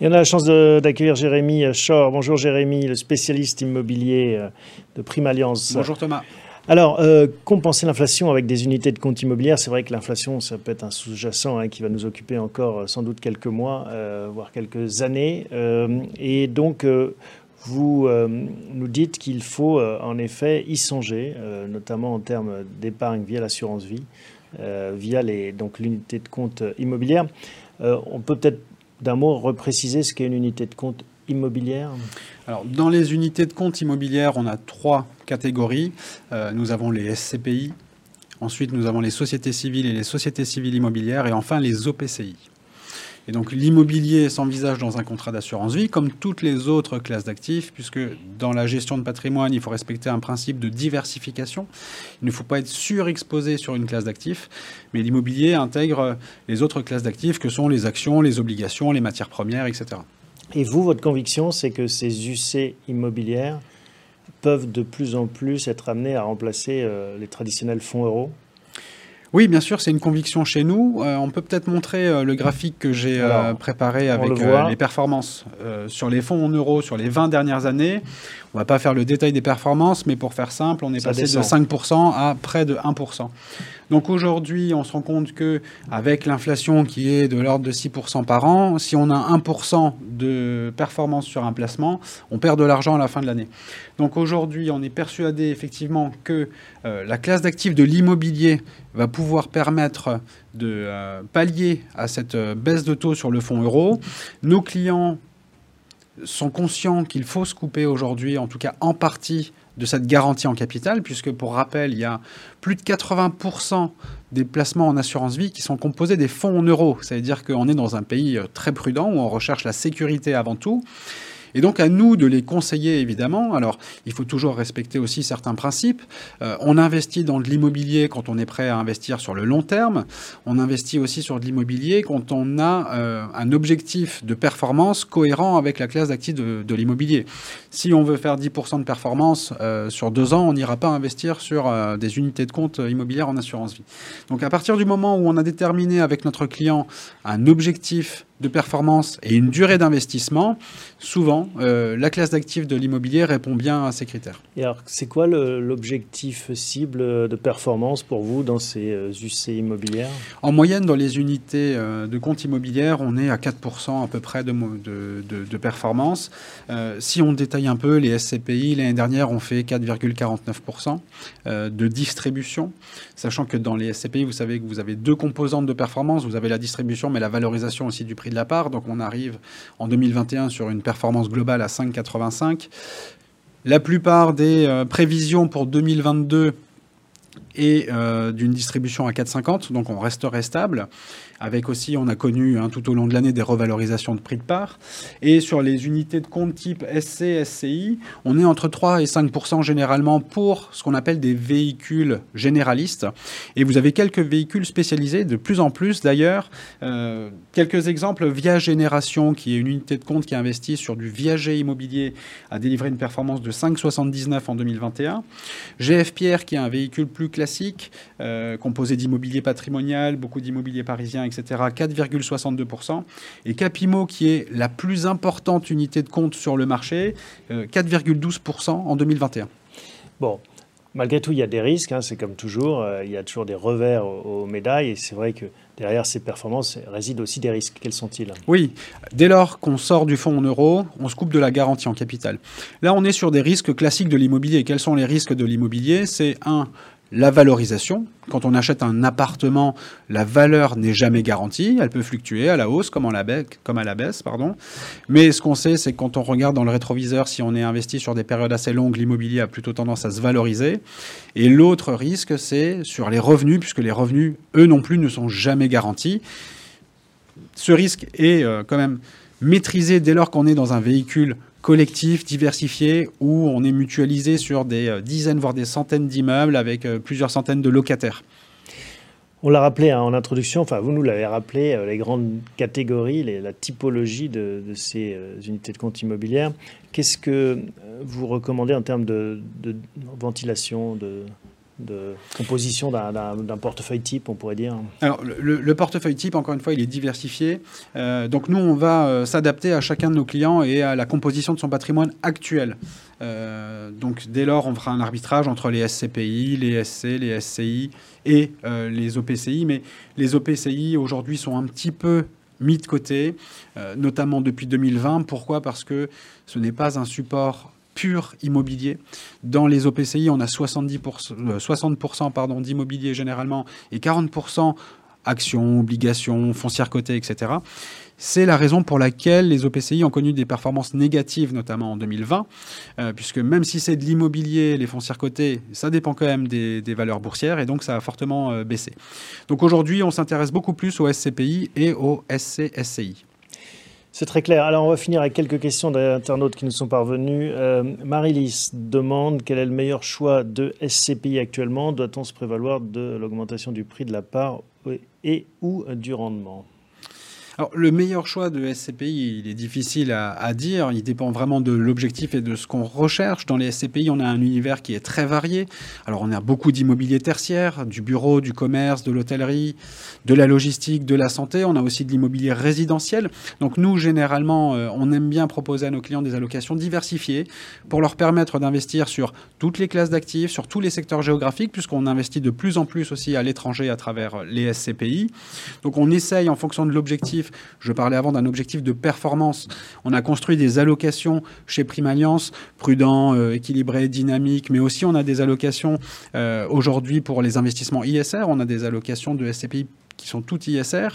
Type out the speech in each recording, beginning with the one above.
Et on a la chance d'accueillir Jérémy Schor. Bonjour Jérémy, le spécialiste immobilier euh, de Prime Alliance. Bonjour Thomas. Alors, euh, compenser l'inflation avec des unités de compte immobilière, c'est vrai que l'inflation, ça peut être un sous-jacent hein, qui va nous occuper encore euh, sans doute quelques mois, voire quelques années. et donc, vous nous dites qu'il faut en effet y songer, notamment en termes d'épargne via l'assurance vie, via les, donc l'unité de compte immobilière. on peut peut-être d'un mot repréciser ce qu'est une unité de compte immobilière Alors, dans les unités de compte immobilières, on a trois catégories. Euh, nous avons les SCPI, ensuite nous avons les sociétés civiles et les sociétés civiles immobilières, et enfin les OPCI. Et donc l'immobilier s'envisage dans un contrat d'assurance vie comme toutes les autres classes d'actifs, puisque dans la gestion de patrimoine, il faut respecter un principe de diversification. Il ne faut pas être surexposé sur une classe d'actifs, mais l'immobilier intègre les autres classes d'actifs que sont les actions, les obligations, les matières premières, etc. Et vous, votre conviction, c'est que ces UC immobilières peuvent de plus en plus être amenées à remplacer euh, les traditionnels fonds euros oui, bien sûr, c'est une conviction chez nous. Euh, on peut peut-être montrer euh, le graphique que j'ai euh, préparé avec les performances sur les fonds en euros sur les 20 dernières années. On ne va pas faire le détail des performances, mais pour faire simple, on est passé de 5% à près de 1%. Donc aujourd'hui, on se rend compte que avec l'inflation qui est de l'ordre de 6% par an, si on a 1% de performance sur un placement, on perd de l'argent à la fin de l'année. Donc aujourd'hui, on est persuadé effectivement que euh, la classe d'actifs de l'immobilier va pouvoir permettre de euh, pallier à cette euh, baisse de taux sur le fonds euro. Nos clients sont conscients qu'il faut se couper aujourd'hui, en tout cas en partie, de cette garantie en capital, puisque pour rappel, il y a plus de 80% des placements en assurance vie qui sont composés des fonds en euros. Ça veut dire qu'on est dans un pays très prudent où on recherche la sécurité avant tout. Et donc à nous de les conseiller évidemment. Alors il faut toujours respecter aussi certains principes. Euh, on investit dans de l'immobilier quand on est prêt à investir sur le long terme. On investit aussi sur de l'immobilier quand on a euh, un objectif de performance cohérent avec la classe d'actifs de, l'immobilier. Si on veut faire 10% de performance euh, sur deux ans, on n'ira pas investir sur des unités de compte immobilières en assurance vie. Donc à partir du moment où on a déterminé avec notre client un objectif de performance et une durée d'investissement, souvent, euh, la classe d'actifs de l'immobilier répond bien à ces critères. Et alors, c'est quoi l'objectif cible de performance pour vous dans ces UC euh, immobilières? En moyenne, dans les unités euh, de compte immobilière, on est à 4% à peu près de, de, de performance. si on détaille un peu, les SCPI, l'année dernière, ont fait 4,49% de distribution, sachant que dans les SCPI, vous savez que vous avez deux composantes de performance. Vous avez la distribution, mais la valorisation aussi du prix de la part. Donc on arrive en 2021 sur une performance globale à 5,85. La plupart des euh, prévisions pour 2022 et euh, d'une distribution à 4,50, donc on resterait stable avec aussi, on a connu hein, tout au long de l'année des revalorisations de prix de part. Et sur les unités de compte type SC, SCI, on est entre 3 et 5 généralement pour ce qu'on appelle des véhicules généralistes. Et vous avez quelques véhicules spécialisés, de plus en plus d'ailleurs. Euh, quelques exemples, Via Génération, qui est une unité de compte qui a investi sur du viager immobilier, a délivré une performance de 5,79 en 2021. GF Pierre, qui est un véhicule plus classique, euh, composé d'immobilier patrimonial, beaucoup d'immobilier parisien etc., 4,62%. Et Capimo, qui est la plus importante unité de compte sur le marché, 4,12% euh, en 2021. Bon, malgré tout, il y a des risques, hein, c'est comme toujours, euh, il y a toujours des revers aux, médailles, et c'est vrai que derrière ces performances résident aussi des risques. Quels sont-ils? Oui, dès lors qu'on sort du fonds en euros, on se coupe de la garantie en capital. Là, on est sur des risques classiques de l'immobilier. Quels sont les risques de l'immobilier? C'est un, la valorisation. Quand on achète un appartement, la valeur n'est jamais garantie. Elle peut fluctuer à la hausse comme, à la baisse. Mais ce qu'on sait, c'est que quand on regarde dans le rétroviseur, si on est investi sur des périodes assez longues, l'immobilier a plutôt tendance à se valoriser. Et l'autre risque, c'est sur les revenus, puisque les revenus, eux non plus, ne sont jamais garantis. Ce risque est euh, quand même maîtrisé dès lors qu'on est dans un véhicule collectif, diversifié, où on est mutualisé sur des euh, dizaines, voire des centaines d'immeubles avec euh, plusieurs centaines de locataires. On l'a rappelé hein, en introduction, enfin vous nous l'avez rappelé, euh, les grandes catégories, la typologie de, ces unités de compte immobilières. Qu'est-ce que vous recommandez en termes de, ventilation, de de composition d'un portefeuille type, on pourrait dire Alors, le, portefeuille type, encore une fois, il est diversifié. Euh, donc, nous, on va euh, s'adapter à chacun de nos clients et à la composition de son patrimoine actuel. Euh, donc, dès lors, on fera un arbitrage entre les SCPI, les SC, les SCI et les OPCI. Mais les OPCI, aujourd'hui, sont un petit peu mis de côté, notamment depuis 2020. Pourquoi? Parce que ce n'est pas un support pur immobilier. Dans les OPCI, on a 70%, 60% pardon, d'immobilier généralement et 40% actions, obligations, foncières cotées, etc. C'est la raison pour laquelle les OPCI ont connu des performances négatives, notamment en 2020, euh, puisque même si c'est de l'immobilier, les foncières cotées, ça dépend quand même des, valeurs boursières, et donc ça a fortement euh, baissé. Donc aujourd'hui, on s'intéresse beaucoup plus aux SCPI et aux SCSCI. C'est très clair. Alors, on va finir avec quelques questions d'internautes qui nous sont parvenus. Euh, Marie-Lise demande quel est le meilleur choix de SCPI actuellement? Doit-on se prévaloir de l'augmentation du prix de la part et ou du rendement? Alors, le meilleur choix de SCPI, il est difficile à, dire. Il dépend vraiment de l'objectif et de ce qu'on recherche. Dans les SCPI, on a un univers qui est très varié. Alors, on a beaucoup d'immobilier tertiaire, du bureau, du commerce, de l'hôtellerie, de la logistique, de la santé. On a aussi de l'immobilier résidentiel. Donc, nous, généralement, euh, on aime bien proposer à nos clients des allocations diversifiées pour leur permettre d'investir sur toutes les classes d'actifs, sur tous les secteurs géographiques, puisqu'on investit de plus en plus aussi à l'étranger à travers les SCPI. Donc, on essaye, en fonction de l'objectif, je parlais avant d'un objectif de performance. On a construit des allocations chez Prime Alliance, prudent, euh, équilibré, dynamique, mais aussi on a des allocations euh, aujourd'hui pour les investissements ISR. On a des allocations de SCPI qui sont toutes ISR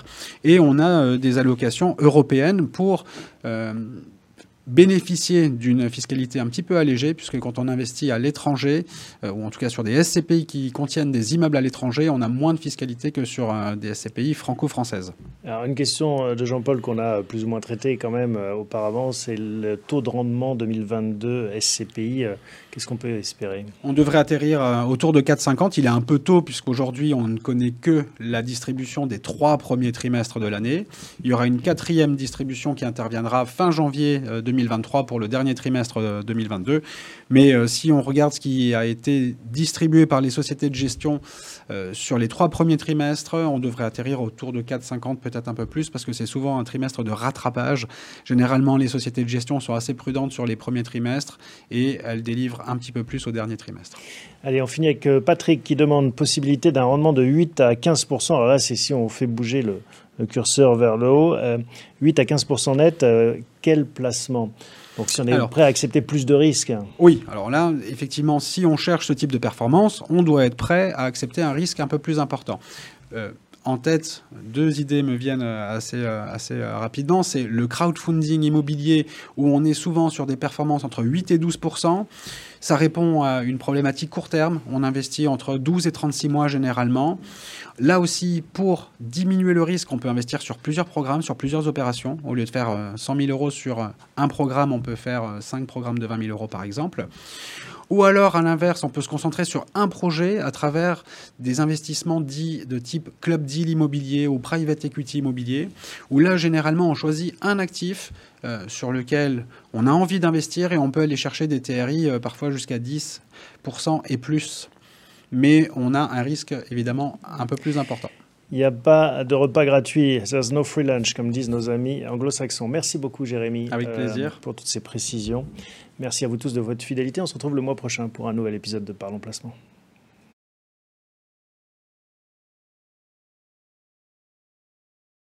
et on a euh, des allocations européennes pour bénéficier d'une fiscalité un petit peu allégée, puisque quand on investit à l'étranger, euh, ou en tout cas sur des SCPI qui contiennent des immeubles à l'étranger, on a moins de fiscalité que sur euh, des SCPI franco-françaises. Alors une question euh, de Jean-Paul qu'on a plus ou moins traitée quand même auparavant, c'est le taux de rendement 2022 SCPI. Qu'est-ce qu'on peut espérer? On devrait atterrir autour de 4,50. Il est un peu tôt, puisqu'aujourd'hui on ne connaît que la distribution des trois premiers trimestres de l'année. Il y aura une quatrième distribution qui interviendra fin janvier 2022 2023 pour le dernier trimestre 2022. Mais euh, si on regarde ce qui a été distribué par les sociétés de gestion euh, sur les trois premiers trimestres, on devrait atterrir autour de 4,50, peut-être un peu plus, parce que c'est souvent un trimestre de rattrapage. Généralement, les sociétés de gestion sont assez prudentes sur les premiers trimestres et elles délivrent un petit peu plus au dernier trimestre. Allez, on finit avec euh, Patrick qui demande possibilité d'un rendement de 8 à 15 Alors là, c'est si on fait bouger le curseur vers le haut. 8 à 15 net, quel placement donc si on est prêt à accepter plus de risques. Oui, alors là, effectivement, si on cherche ce type de performance, on doit être prêt à accepter un risque un peu plus important. Euh, en tête, deux idées me viennent assez, assez rapidement. C'est le crowdfunding immobilier, où on est souvent sur des performances entre 8 et 12% Ça répond à une problématique court terme. On investit entre 12 et 36 mois généralement. Là aussi, pour diminuer le risque, on peut investir sur plusieurs programmes, sur plusieurs opérations. Au lieu de faire 100 euh, 000 euros sur un programme, on peut faire 5 euh, programmes de 20 000 euros par exemple. Ou alors, à l'inverse, on peut se concentrer sur un projet à travers des investissements dits de type club deal immobilier ou private equity immobilier, où là, généralement, on choisit un actif euh, sur lequel on a envie d'investir et on peut aller chercher des TRI parfois jusqu'à 10% et plus mais on a un risque évidemment un peu plus important. Il n'y a pas de repas gratuit. There's no free lunch, comme disent nos amis anglo-saxons. Merci beaucoup, Jérémy. Avec euh, plaisir. pour toutes ces précisions. Merci à vous tous de votre fidélité. On se retrouve le mois prochain pour un nouvel épisode de Parlons Placement.